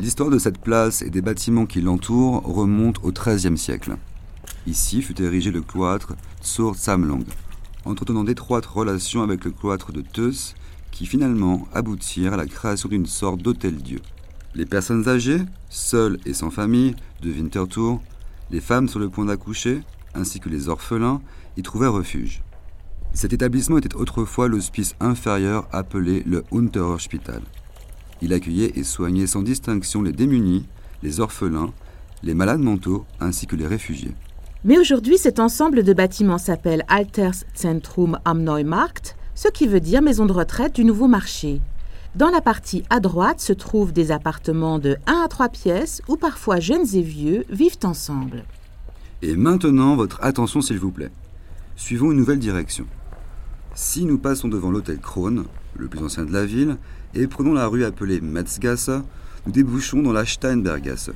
L'histoire de cette place et des bâtiments qui l'entourent remonte au XIIIe siècle. Ici fut érigé le cloître Tsur Samlang, entretenant d'étroites relations avec le cloître de Teus, qui finalement aboutirent à la création d'une sorte d'hôtel-dieu. Les personnes âgées, seules et sans famille, de Winterthur, les femmes sur le point d'accoucher, ainsi que les orphelins, y trouvaient refuge. Cet établissement était autrefois l'hospice inférieur appelé le Unterhospital. Il accueillait et soignait sans distinction les démunis, les orphelins, les malades mentaux ainsi que les réfugiés. Mais aujourd'hui, cet ensemble de bâtiments s'appelle Alterszentrum am Neumarkt, ce qui veut dire maison de retraite du nouveau marché. Dans la partie à droite se trouvent des appartements de 1 à 3 pièces où parfois jeunes et vieux vivent ensemble. Et maintenant, votre attention s'il vous plaît. Suivons une nouvelle direction. Si nous passons devant l'hôtel Krone, le plus ancien de la ville, et prenons la rue appelée Metzgasse, nous débouchons dans la Steinbergasse.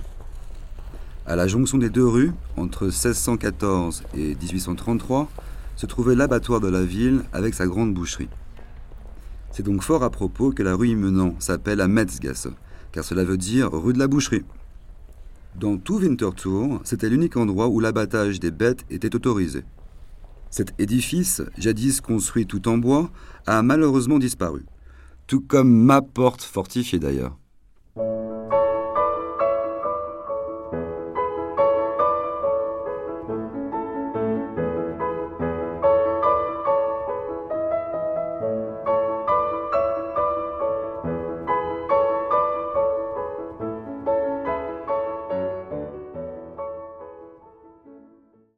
À la jonction des deux rues, entre 1614 et 1833, se trouvait l'abattoir de la ville avec sa grande boucherie. C'est donc fort à propos que la rue y menant s'appelle la Metzgasse, car cela veut dire rue de la boucherie. Dans tout Winterthur, c'était l'unique endroit où l'abattage des bêtes était autorisé. Cet édifice, jadis construit tout en bois, a malheureusement disparu, tout comme ma porte fortifiée d'ailleurs.